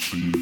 Keep